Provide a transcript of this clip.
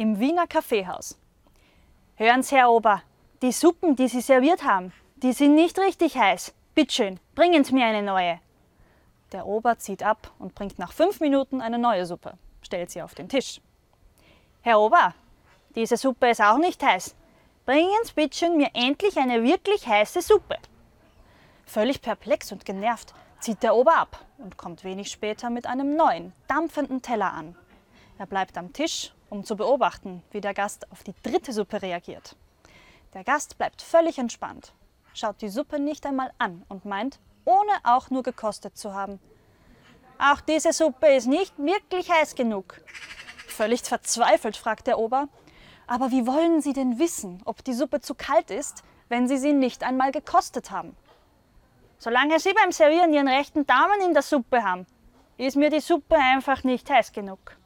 im Wiener Kaffeehaus. Hören Sie, Herr Ober, die Suppen, die Sie serviert haben, die sind nicht richtig heiß. Bitteschön, bringen Sie mir eine neue. Der Ober zieht ab und bringt nach fünf Minuten eine neue Suppe, stellt sie auf den Tisch. Herr Ober, diese Suppe ist auch nicht heiß. Bringen Sie bitteschön mir endlich eine wirklich heiße Suppe. Völlig perplex und genervt zieht der Ober ab und kommt wenig später mit einem neuen, dampfenden Teller an. Er bleibt am Tisch, um zu beobachten, wie der Gast auf die dritte Suppe reagiert. Der Gast bleibt völlig entspannt, schaut die Suppe nicht einmal an und meint, ohne auch nur gekostet zu haben. Auch diese Suppe ist nicht wirklich heiß genug. Völlig verzweifelt fragt der Ober, aber wie wollen Sie denn wissen, ob die Suppe zu kalt ist, wenn Sie sie nicht einmal gekostet haben? Solange Sie beim Servieren Ihren rechten Daumen in der Suppe haben, ist mir die Suppe einfach nicht heiß genug.